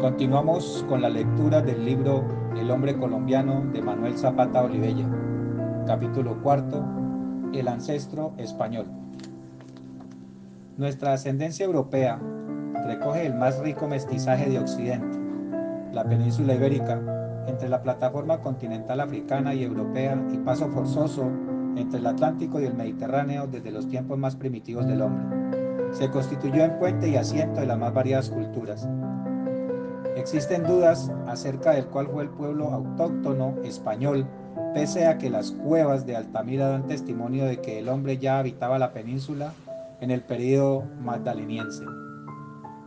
Continuamos con la lectura del libro El hombre colombiano de Manuel Zapata Olivella, capítulo cuarto, El ancestro español. Nuestra ascendencia europea recoge el más rico mestizaje de Occidente, la península ibérica, entre la plataforma continental africana y europea y paso forzoso entre el Atlántico y el Mediterráneo desde los tiempos más primitivos del hombre. Se constituyó en puente y asiento de las más variadas culturas Existen dudas acerca del cuál fue el pueblo autóctono español, pese a que las cuevas de Altamira dan testimonio de que el hombre ya habitaba la península en el período magdaleniense.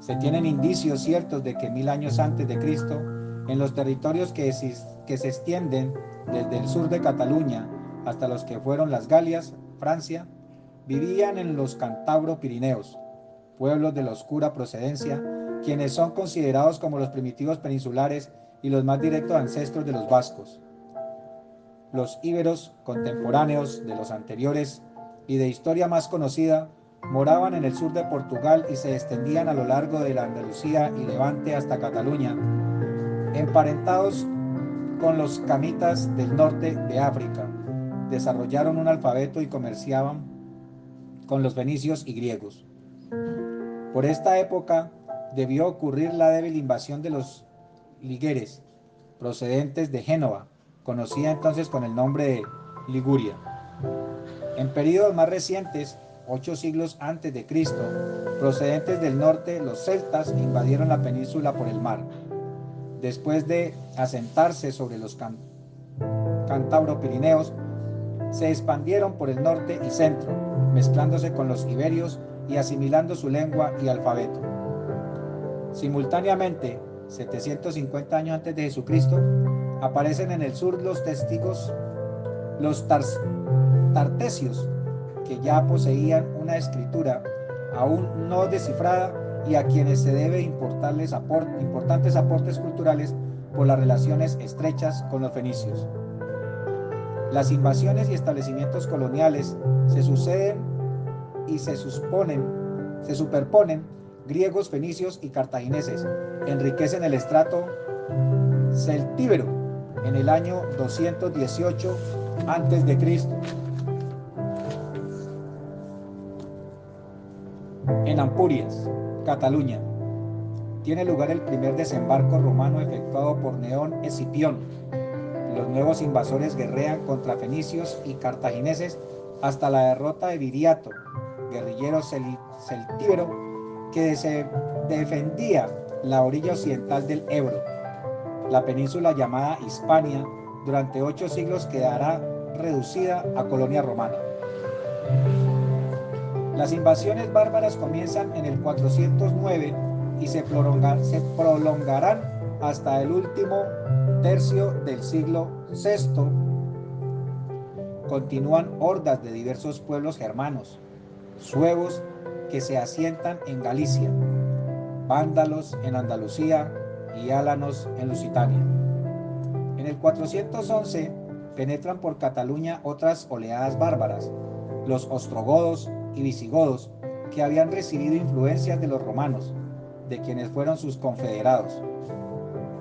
Se tienen indicios ciertos de que mil años antes de Cristo, en los territorios que, se extienden desde el sur de Cataluña hasta los que fueron las Galias, Francia, vivían en los Cantabro Pirineos, pueblos de la oscura procedencia quienes son considerados como los primitivos peninsulares y los más directos ancestros de los vascos. Los íberos contemporáneos de los anteriores y de historia más conocida moraban en el sur de Portugal y se extendían a lo largo de la Andalucía y Levante hasta Cataluña, emparentados con los camitas del norte de África. Desarrollaron un alfabeto y comerciaban con los venicios y griegos. Por esta época, debió ocurrir la débil invasión de los ligueres, procedentes de Génova, conocida entonces con el nombre de Liguria. En periodos más recientes, ocho siglos antes de Cristo, procedentes del norte, los celtas invadieron la península por el mar. Después de asentarse sobre los Cantabro-Pirineos, se expandieron por el norte y centro, mezclándose con los iberios y asimilando su lengua y alfabeto. Simultáneamente, 750 años antes de Jesucristo, aparecen en el sur los testigos, los tartesios, que ya poseían una escritura aún no descifrada y a quienes se debe importarles importantes aportes culturales por las relaciones estrechas con los fenicios. Las invasiones y establecimientos coloniales se suceden y se superponen griegos, fenicios y cartagineses enriquecen el estrato celtíbero en el año 218 a.C. En Ampurias, Cataluña, tiene lugar el primer desembarco romano efectuado por Neón Escipión. Los nuevos invasores guerrean contra fenicios y cartagineses hasta la derrota de Viriato, guerrillero celtíbero que se defendía la orilla occidental del Ebro. La península llamada Hispania durante ocho siglos quedará reducida a colonia romana. Las invasiones bárbaras comienzan en el 409 y se, prolongarán hasta el último tercio del siglo VI. Continúan hordas de diversos pueblos germanos, suevos que se asientan en Galicia, vándalos en Andalucía y álanos en Lusitania. En el 411 penetran por Cataluña otras oleadas bárbaras, los ostrogodos y visigodos, que habían recibido influencias de los romanos, de quienes fueron sus confederados.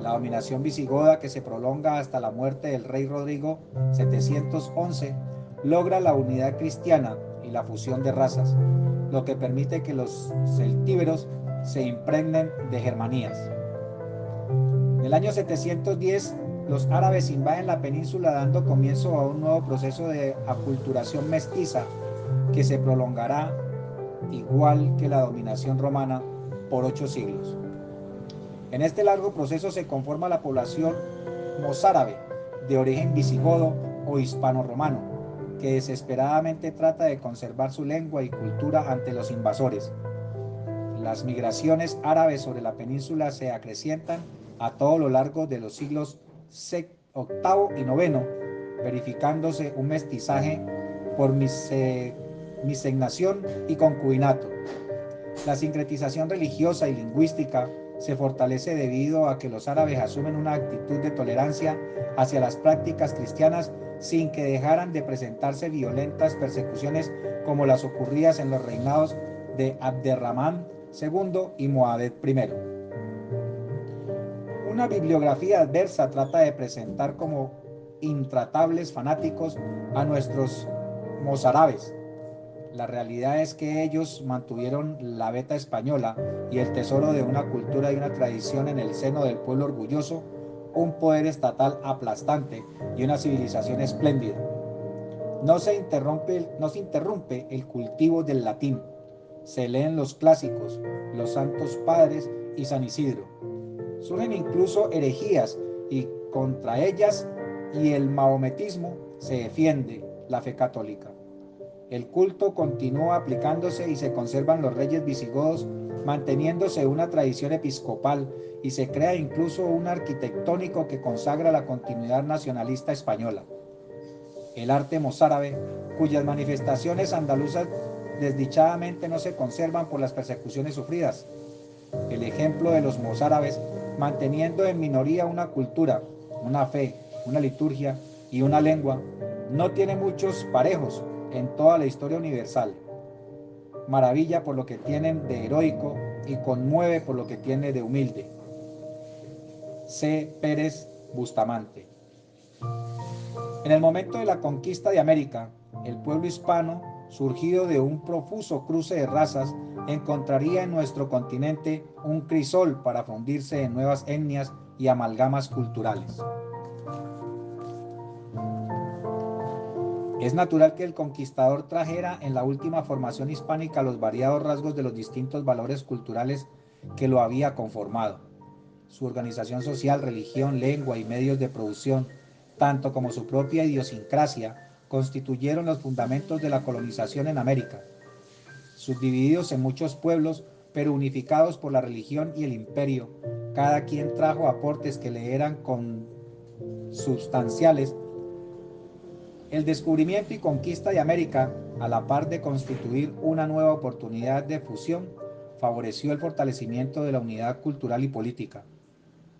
La dominación visigoda que se prolonga hasta la muerte del rey Rodrigo 711 logra la unidad cristiana la fusión de razas, lo que permite que los celtíberos se impregnen de germanías. En el año 710, los árabes invaden la península dando comienzo a un nuevo proceso de aculturación mestiza que se prolongará igual que la dominación romana por ocho siglos. En este largo proceso se conforma la población mozárabe de origen visigodo o hispano-romano, que desesperadamente trata de conservar su lengua y cultura ante los invasores. Las migraciones árabes sobre la península se acrecientan a todo lo largo de los siglos VIII y IX, verificándose un mestizaje por misegnación y concubinato. La sincretización religiosa y lingüística se fortalece debido a que los árabes asumen una actitud de tolerancia hacia las prácticas cristianas sin que dejaran de presentarse violentas persecuciones como las ocurridas en los reinados de Abderramán II y Moabed I. Una bibliografía adversa trata de presentar como intratables fanáticos a nuestros mozárabes. La realidad es que ellos mantuvieron la beta española y el tesoro de una cultura y una tradición en el seno del pueblo orgulloso, un poder estatal aplastante y una civilización espléndida. No se interrumpe, no se interrumpe el cultivo del latín. Se leen los clásicos, los santos padres y San Isidro. Surgen incluso herejías y contra ellas y el maometismo se defiende la fe católica. El culto continúa aplicándose y se conservan los reyes visigodos, manteniéndose una tradición episcopal y se crea incluso un arquitectónico que consagra la continuidad nacionalista española. El arte mozárabe, cuyas manifestaciones andaluzas desdichadamente no se conservan por las persecuciones sufridas. El ejemplo de los mozárabes manteniendo en minoría una cultura, una fe, una liturgia y una lengua, no tiene muchos parejos en toda la historia universal. Maravilla por lo que tienen de heroico y conmueve por lo que tiene de humilde. C. Pérez Bustamante. En el momento de la conquista de América, el pueblo hispano, surgido de un profuso cruce de razas, encontraría en nuestro continente un crisol para fundirse en nuevas etnias y amalgamas culturales. Es natural que el conquistador trajera en la última formación hispánica los variados rasgos de los distintos valores culturales que lo había conformado. Su organización social, religión, lengua y medios de producción, tanto como su propia idiosincrasia, constituyeron los fundamentos de la colonización en América. Subdivididos en muchos pueblos, pero unificados por la religión y el imperio, cada quien trajo aportes que le eran consubstanciales el descubrimiento y conquista de América, a la par de constituir una nueva oportunidad de fusión, favoreció el fortalecimiento de la unidad cultural y política.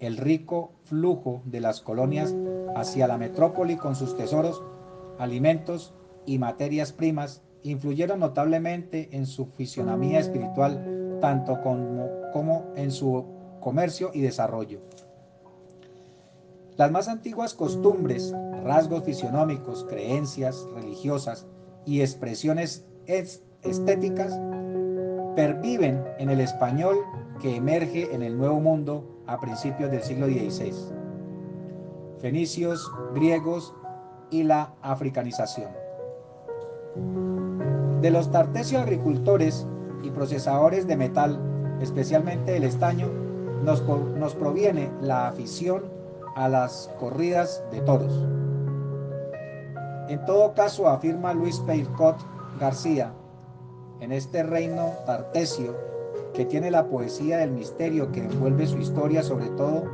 El rico flujo de las colonias hacia la metrópoli con sus tesoros, alimentos y materias primas influyeron notablemente en su fisionomía espiritual, tanto como, como en su comercio y desarrollo. Las más antiguas costumbres, rasgos fisionómicos, creencias religiosas y expresiones estéticas perviven en el español que emerge en el Nuevo Mundo a principios del siglo XVI. Fenicios, griegos y la africanización. De los tartesios agricultores y procesadores de metal, especialmente el estaño, nos, nos proviene la afición a las corridas de toros. En todo caso, afirma Luis Peircot García, en este reino tartesio que tiene la poesía del misterio que envuelve su historia, sobre todo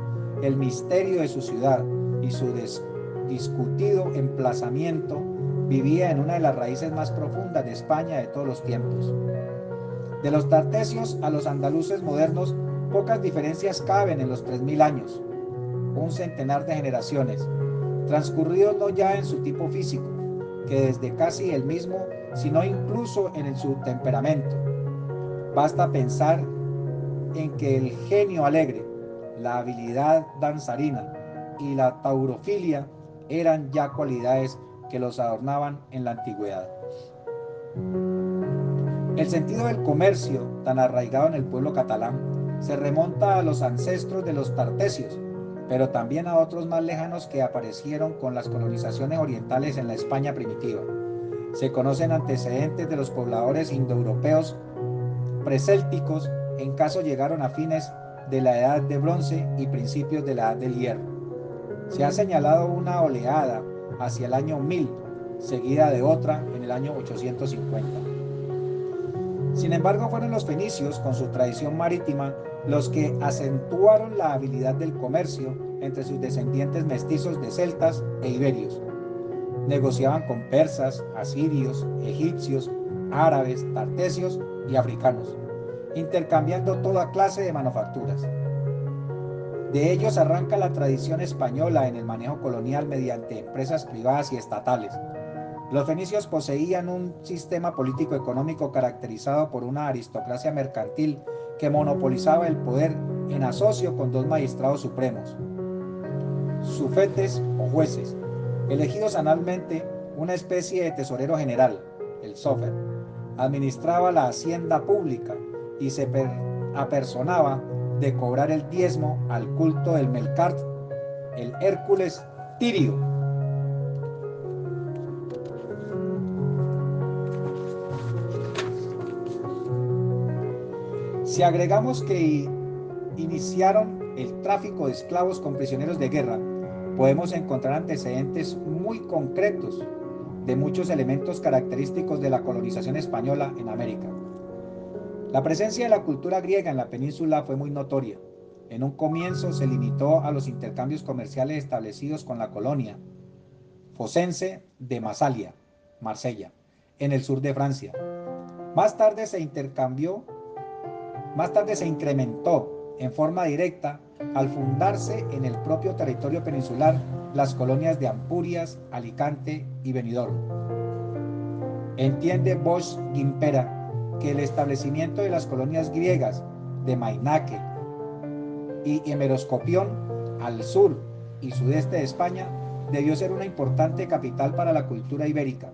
el misterio de su ciudad y su discutido emplazamiento, vivía en una de las raíces más profundas de España de todos los tiempos. De los tartesios a los andaluces modernos, pocas diferencias caben en los 3.000 años un centenar de generaciones, transcurridos no ya en su tipo físico, que desde casi el mismo, sino incluso en su temperamento. Basta pensar en que el genio alegre, la habilidad danzarina y la taurofilia eran ya cualidades que los adornaban en la antigüedad. El sentido del comercio, tan arraigado en el pueblo catalán, se remonta a los ancestros de los tartesios, pero también a otros más lejanos que aparecieron con las colonizaciones orientales en la España primitiva. Se conocen antecedentes de los pobladores indoeuropeos presélticos en caso llegaron a fines de la edad de bronce y principios de la edad del hierro. Se ha señalado una oleada hacia el año 1000, seguida de otra en el año 850. Sin embargo, fueron los fenicios, con su tradición marítima, los que acentuaron la habilidad del comercio entre sus descendientes mestizos de celtas e iberios. Negociaban con persas, asirios, egipcios, árabes, tartesios y africanos, intercambiando toda clase de manufacturas. De ellos arranca la tradición española en el manejo colonial mediante empresas privadas y estatales. Los fenicios poseían un sistema político-económico caracterizado por una aristocracia mercantil que monopolizaba el poder en asocio con dos magistrados supremos, sufetes o jueces, elegidos anualmente una especie de tesorero general, el sofer, administraba la hacienda pública y se apersonaba de cobrar el diezmo al culto del Melcart, el Hércules Tirio. Si agregamos que iniciaron el tráfico de esclavos con prisioneros de guerra, podemos encontrar antecedentes muy concretos de muchos elementos característicos de la colonización española en América. La presencia de la cultura griega en la península fue muy notoria. En un comienzo se limitó a los intercambios comerciales establecidos con la colonia fosense de Masalia, Marsella, en el sur de Francia. Más tarde se intercambió, más tarde se incrementó en forma directa al fundarse en el propio territorio peninsular las colonias de Ampurias, Alicante y Benidorm. Entiende Bosch Gimpera que el establecimiento de las colonias griegas de Mainaque y Hemeroscopión al sur y sudeste de España debió ser una importante capital para la cultura ibérica,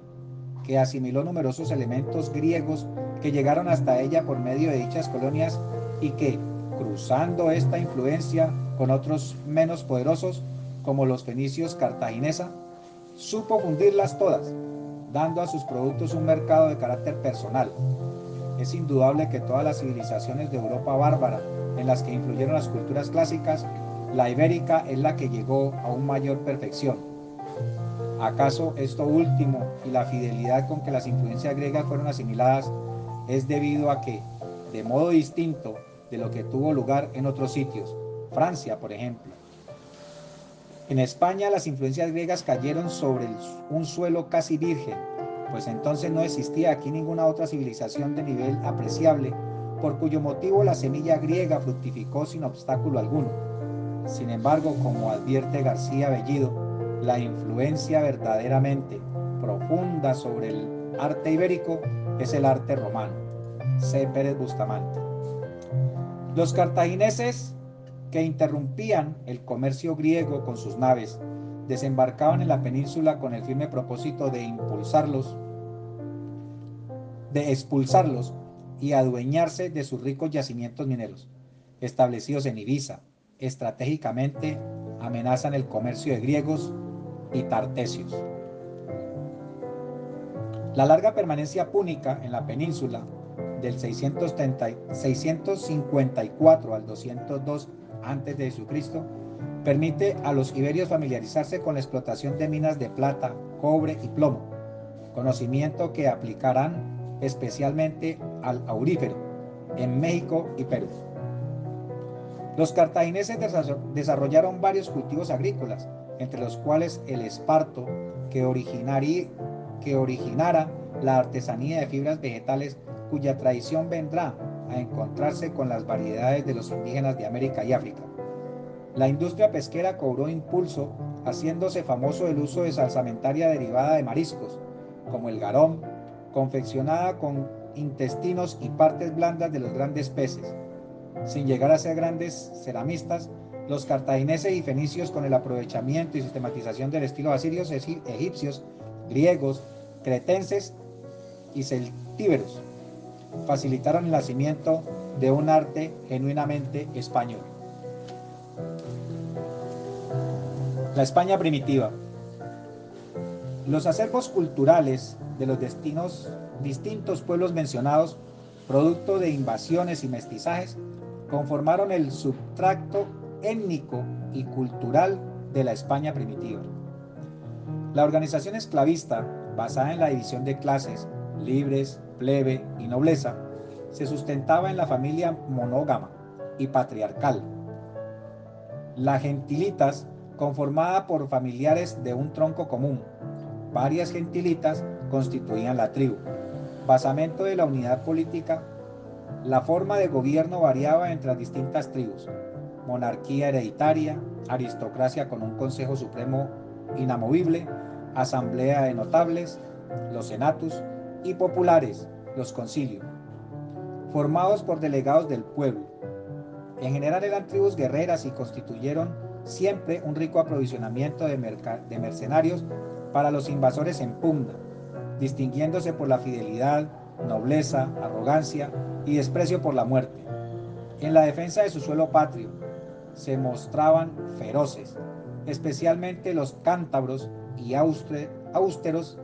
que asimiló numerosos elementos griegos que llegaron hasta ella por medio de dichas colonias y que, cruzando esta influencia con otros menos poderosos, como los fenicios cartaginesa, supo fundirlas todas, dando a sus productos un mercado de carácter personal, es indudable que todas las civilizaciones de Europa bárbara en las que influyeron las culturas clásicas, la ibérica es la que llegó a un mayor perfección. ¿Acaso esto último y la fidelidad con que las influencias griegas fueron asimiladas es debido a que, de modo distinto de lo que tuvo lugar en otros sitios, Francia por ejemplo, en España las influencias griegas cayeron sobre un suelo casi virgen, pues entonces no existía aquí ninguna otra civilización de nivel apreciable, por cuyo motivo la semilla griega fructificó sin obstáculo alguno. Sin embargo, como advierte García Bellido, la influencia verdaderamente profunda sobre el arte ibérico es el arte romano. C. Pérez Bustamante. Los cartagineses que interrumpían el comercio griego con sus naves desembarcaban en la península con el firme propósito de impulsarlos de expulsarlos y adueñarse de sus ricos yacimientos mineros, establecidos en Ibiza. Estratégicamente amenazan el comercio de griegos y tartesios. La larga permanencia púnica en la península del 654 al 202 a.C. permite a los iberios familiarizarse con la explotación de minas de plata, cobre y plomo, conocimiento que aplicarán especialmente al aurífero, en México y Perú. Los cartagineses desarrollaron varios cultivos agrícolas, entre los cuales el esparto, que, que originara la artesanía de fibras vegetales cuya tradición vendrá a encontrarse con las variedades de los indígenas de América y África. La industria pesquera cobró impulso, haciéndose famoso el uso de salsamentaria derivada de mariscos, como el garón, confeccionada con intestinos y partes blandas de los grandes peces. Sin llegar a ser grandes ceramistas, los cartagineses y fenicios con el aprovechamiento y sistematización del estilo asirios, egipcios, griegos, cretenses y celtíberos facilitaron el nacimiento de un arte genuinamente español. La España primitiva. Los acervos culturales de los destinos, distintos pueblos mencionados, producto de invasiones y mestizajes, conformaron el subtracto étnico y cultural de la España primitiva. La organización esclavista, basada en la división de clases, libres, plebe y nobleza, se sustentaba en la familia monógama y patriarcal. La gentilitas, conformada por familiares de un tronco común, varias gentilitas constituían la tribu. Basamento de la unidad política, la forma de gobierno variaba entre las distintas tribus. Monarquía hereditaria, aristocracia con un Consejo Supremo inamovible, asamblea de notables, los senatus, y populares, los concilios, formados por delegados del pueblo. En general eran tribus guerreras y constituyeron siempre un rico aprovisionamiento de, de mercenarios para los invasores en pugna, distinguiéndose por la fidelidad, nobleza, arrogancia y desprecio por la muerte. En la defensa de su suelo patrio se mostraban feroces, especialmente los cántabros y austeros,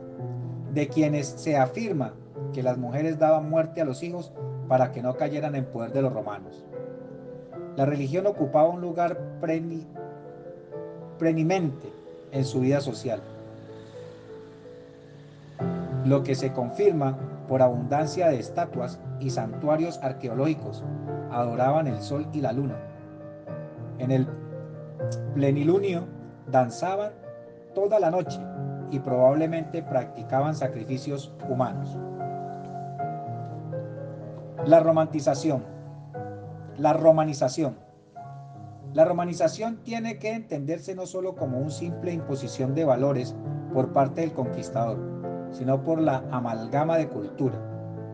de quienes se afirma que las mujeres daban muerte a los hijos para que no cayeran en poder de los romanos. La religión ocupaba un lugar preeminente en su vida social, lo que se confirma por abundancia de estatuas y santuarios arqueológicos. Adoraban el sol y la luna. En el plenilunio danzaban toda la noche y probablemente practicaban sacrificios humanos. La romantización. La romanización. La romanización tiene que entenderse no solo como una simple imposición de valores por parte del conquistador, sino por la amalgama de cultura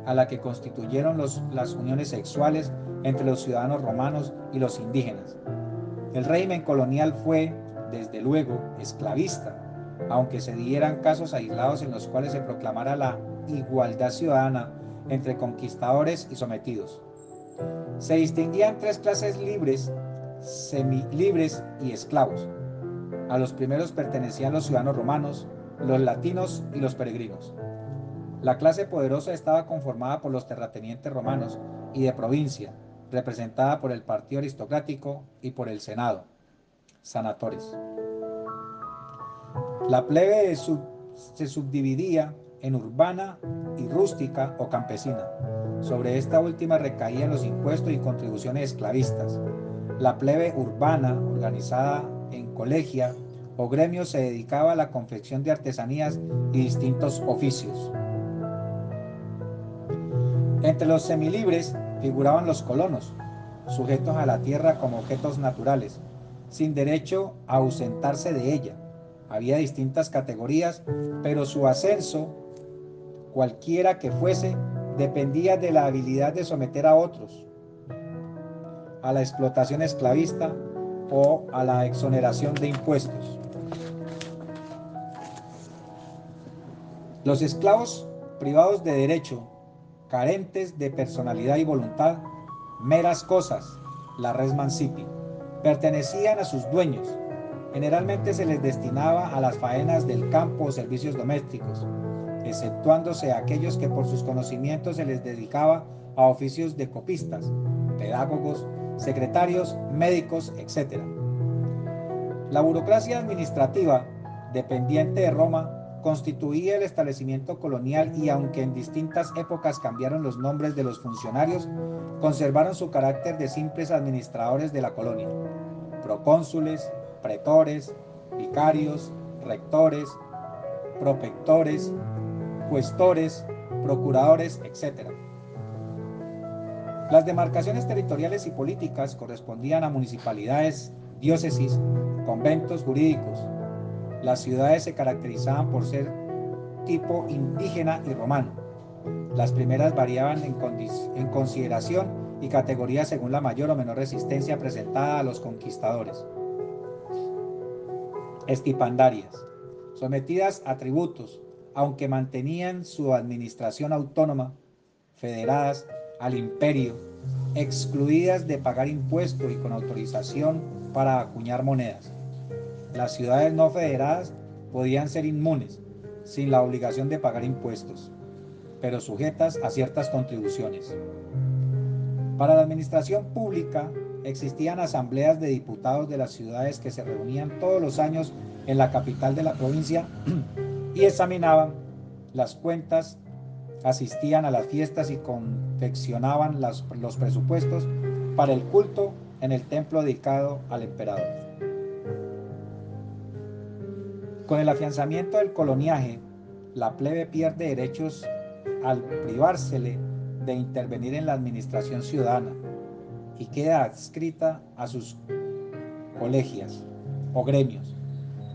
a la que constituyeron las uniones sexuales entre los ciudadanos romanos y los indígenas. El régimen colonial fue, desde luego, esclavista, aunque se dieran casos aislados en los cuales se proclamara la igualdad ciudadana entre conquistadores y sometidos. Se distinguían tres clases libres, semilibres y esclavos. A los primeros pertenecían los ciudadanos romanos, los latinos y los peregrinos. La clase poderosa estaba conformada por los terratenientes romanos y de provincia, representada por el partido aristocrático y por el Senado, sanatores. La plebe se subdividía en urbana y rústica o campesina. Sobre esta última recaían los impuestos y contribuciones esclavistas. La plebe urbana, organizada en colegia o gremios, se dedicaba a la confección de artesanías y distintos oficios. Entre los semilibres figuraban los colonos, sujetos a la tierra como objetos naturales, sin derecho a ausentarse de ella. Había distintas categorías, pero su ascenso cualquiera que fuese, dependía de la habilidad de someter a otros a la explotación esclavista o a la exoneración de impuestos. Los esclavos privados de derecho, carentes de personalidad y voluntad, meras cosas, la res mancipi, pertenecían a sus dueños. Generalmente se les destinaba a las faenas del campo o servicios domésticos, exceptuándose aquellos que por sus conocimientos se les dedicaba a oficios de copistas, pedagogos, secretarios, médicos, etc. La burocracia administrativa, dependiente de Roma, constituía el establecimiento colonial y aunque en distintas épocas cambiaron los nombres de los funcionarios, conservaron su carácter de simples administradores de la colonia, procónsules, pretores, vicarios, rectores, propectores, cuestores, procuradores, etc. Las demarcaciones territoriales y políticas correspondían a municipalidades, diócesis, conventos jurídicos. Las ciudades se caracterizaban por ser tipo indígena y romano. Las primeras variaban en, en consideración y categoría según la mayor o menor resistencia presentada a los conquistadores. Estipandarias, sometidas a tributos, aunque mantenían su administración autónoma, federadas al imperio, excluidas de pagar impuestos y con autorización para acuñar monedas. Las ciudades no federadas podían ser inmunes, sin la obligación de pagar impuestos, pero sujetas a ciertas contribuciones. Para la administración pública existían asambleas de diputados de las ciudades que se reunían todos los años en la capital de la provincia y examinaban las cuentas, asistían a las fiestas y confeccionaban los presupuestos para el culto en el templo dedicado al emperador. Con el afianzamiento del coloniaje, la plebe pierde derechos al privársele de intervenir en la administración ciudadana y queda adscrita a sus colegias o gremios,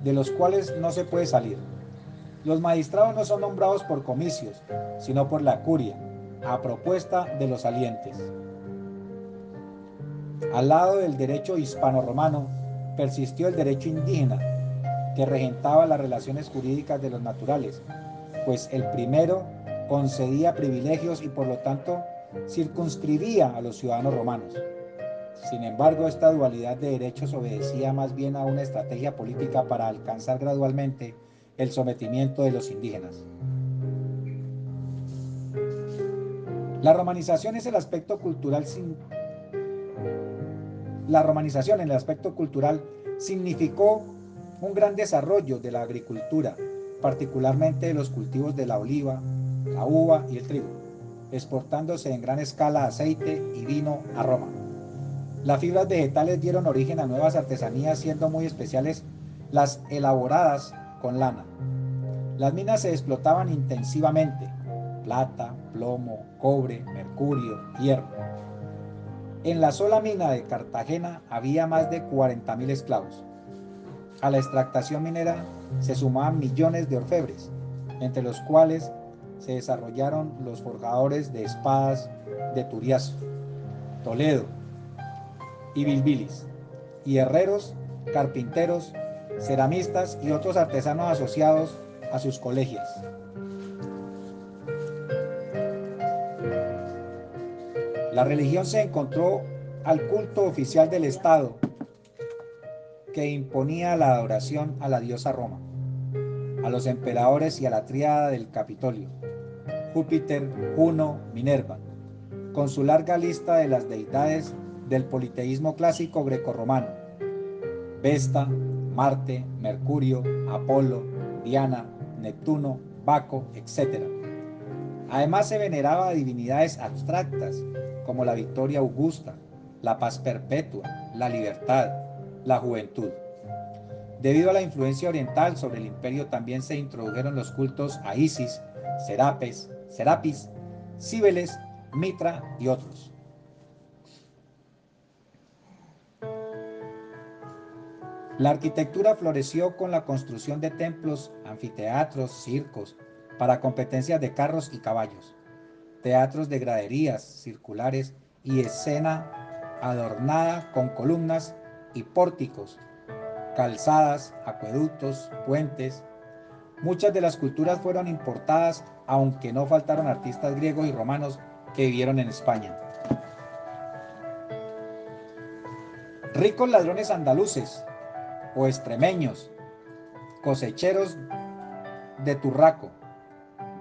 de los cuales no se puede salir. Los magistrados no son nombrados por comicios, sino por la curia, a propuesta de los salientes. Al lado del derecho hispano-romano persistió el derecho indígena, que regentaba las relaciones jurídicas de los naturales, pues el primero concedía privilegios y por lo tanto circunscribía a los ciudadanos romanos. Sin embargo, esta dualidad de derechos obedecía más bien a una estrategia política para alcanzar gradualmente el sometimiento de los indígenas. La romanización es el aspecto cultural. La romanización en el aspecto cultural significó un gran desarrollo de la agricultura, particularmente de los cultivos de la oliva, la uva y el trigo, exportándose en gran escala aceite y vino a Roma. Las fibras vegetales dieron origen a nuevas artesanías, siendo muy especiales las elaboradas con lana. Las minas se explotaban intensivamente, plata, plomo, cobre, mercurio, hierro. En la sola mina de Cartagena había más de 40.000 esclavos. A la extractación minera se sumaban millones de orfebres, entre los cuales se desarrollaron los forjadores de espadas de Turiazo, Toledo y Bilbilis, y herreros, carpinteros, ceramistas y otros artesanos asociados a sus colegios. La religión se encontró al culto oficial del Estado que imponía la adoración a la diosa Roma, a los emperadores y a la triada del Capitolio, Júpiter, Juno, Minerva, con su larga lista de las deidades del politeísmo clásico grecorromano, Vesta, Marte, Mercurio, Apolo, Diana, Neptuno, Baco, etc. Además se veneraba a divinidades abstractas como la victoria augusta, la paz perpetua, la libertad, la juventud. Debido a la influencia oriental sobre el imperio también se introdujeron los cultos a Isis, Serapes, Serapis, Cibeles, Mitra y otros. La arquitectura floreció con la construcción de templos, anfiteatros, circos, para competencias de carros y caballos, teatros de graderías circulares y escena adornada con columnas y pórticos, calzadas, acueductos, puentes. Muchas de las culturas fueron importadas, aunque no faltaron artistas griegos y romanos que vivieron en España. Ricos ladrones andaluces o extremeños, cosecheros de Turraco,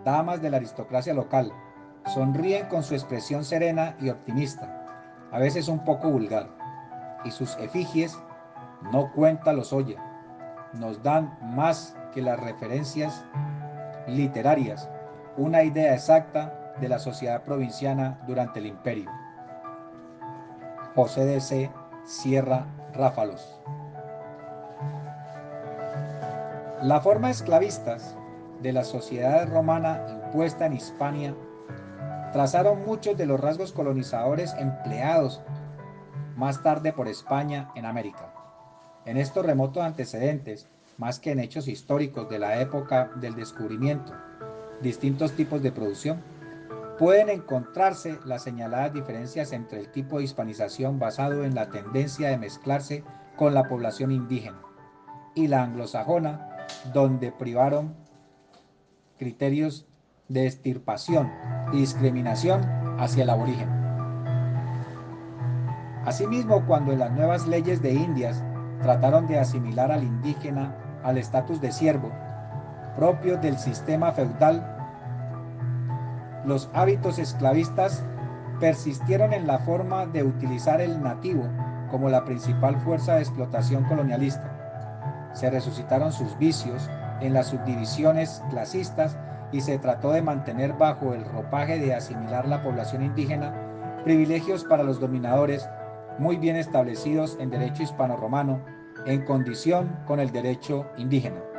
damas de la aristocracia local, sonríen con su expresión serena y optimista, a veces un poco vulgar y sus efigies, no cuenta los oye, nos dan más que las referencias literarias, una idea exacta de la sociedad provinciana durante el imperio. José de C. Sierra Ráfalos. La forma esclavistas de la sociedad romana impuesta en Hispania trazaron muchos de los rasgos colonizadores empleados más tarde por España en América. En estos remotos antecedentes, más que en hechos históricos de la época del descubrimiento, distintos tipos de producción, pueden encontrarse las señaladas diferencias entre el tipo de hispanización basado en la tendencia de mezclarse con la población indígena y la anglosajona, donde privaron criterios de extirpación y discriminación hacia el aborigen. Asimismo, cuando en las nuevas leyes de Indias trataron de asimilar al indígena al estatus de siervo, propio del sistema feudal, los hábitos esclavistas persistieron en la forma de utilizar el nativo como la principal fuerza de explotación colonialista. Se resucitaron sus vicios en las subdivisiones clasistas y se trató de mantener bajo el ropaje de asimilar la población indígena privilegios para los dominadores muy bien establecidos en derecho hispano-romano en condición con el derecho indígena.